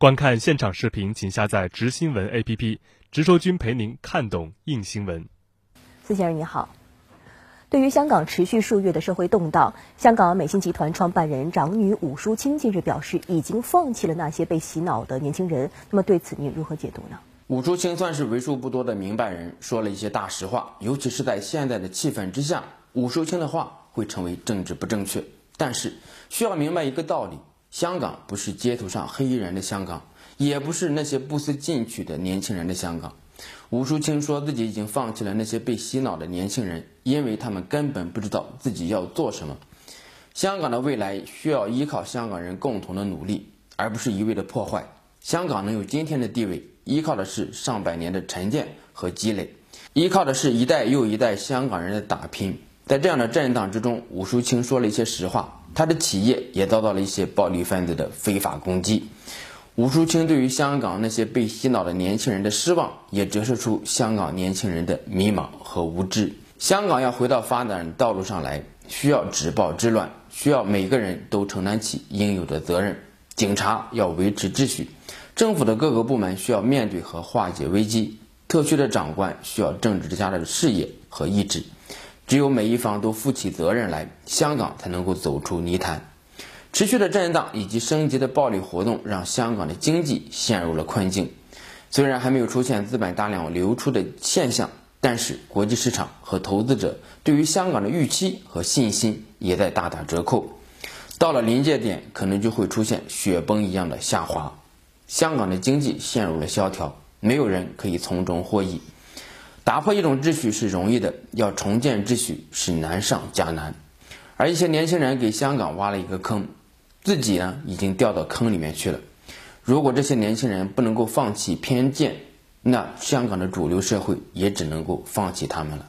观看现场视频，请下载“直新闻 ”APP，直说君陪您看懂硬新闻。司先生你好，对于香港持续数月的社会动荡，香港美心集团创办人长女伍淑清近日表示，已经放弃了那些被洗脑的年轻人。那么对此您如何解读呢？伍淑清算是为数不多的明白人，说了一些大实话，尤其是在现在的气氛之下，伍淑清的话会成为政治不正确。但是需要明白一个道理。香港不是街头上黑衣人的香港，也不是那些不思进取的年轻人的香港。吴淑清说自己已经放弃了那些被洗脑的年轻人，因为他们根本不知道自己要做什么。香港的未来需要依靠香港人共同的努力，而不是一味的破坏。香港能有今天的地位，依靠的是上百年的沉淀和积累，依靠的是一代又一代香港人的打拼。在这样的震荡之中，吴淑清说了一些实话。他的企业也遭到了一些暴力分子的非法攻击。吴淑清对于香港那些被洗脑的年轻人的失望，也折射出香港年轻人的迷茫和无知。香港要回到发展道路上来，需要止暴制乱，需要每个人都承担起应有的责任。警察要维持秩序，政府的各个部门需要面对和化解危机，特区的长官需要政治家的视野和意志。只有每一方都负起责任来，香港才能够走出泥潭。持续的震荡以及升级的暴力活动，让香港的经济陷入了困境。虽然还没有出现资本大量流出的现象，但是国际市场和投资者对于香港的预期和信心也在大打折扣。到了临界点，可能就会出现雪崩一样的下滑。香港的经济陷入了萧条，没有人可以从中获益。打破一种秩序是容易的，要重建秩序是难上加难。而一些年轻人给香港挖了一个坑，自己呢已经掉到坑里面去了。如果这些年轻人不能够放弃偏见，那香港的主流社会也只能够放弃他们了。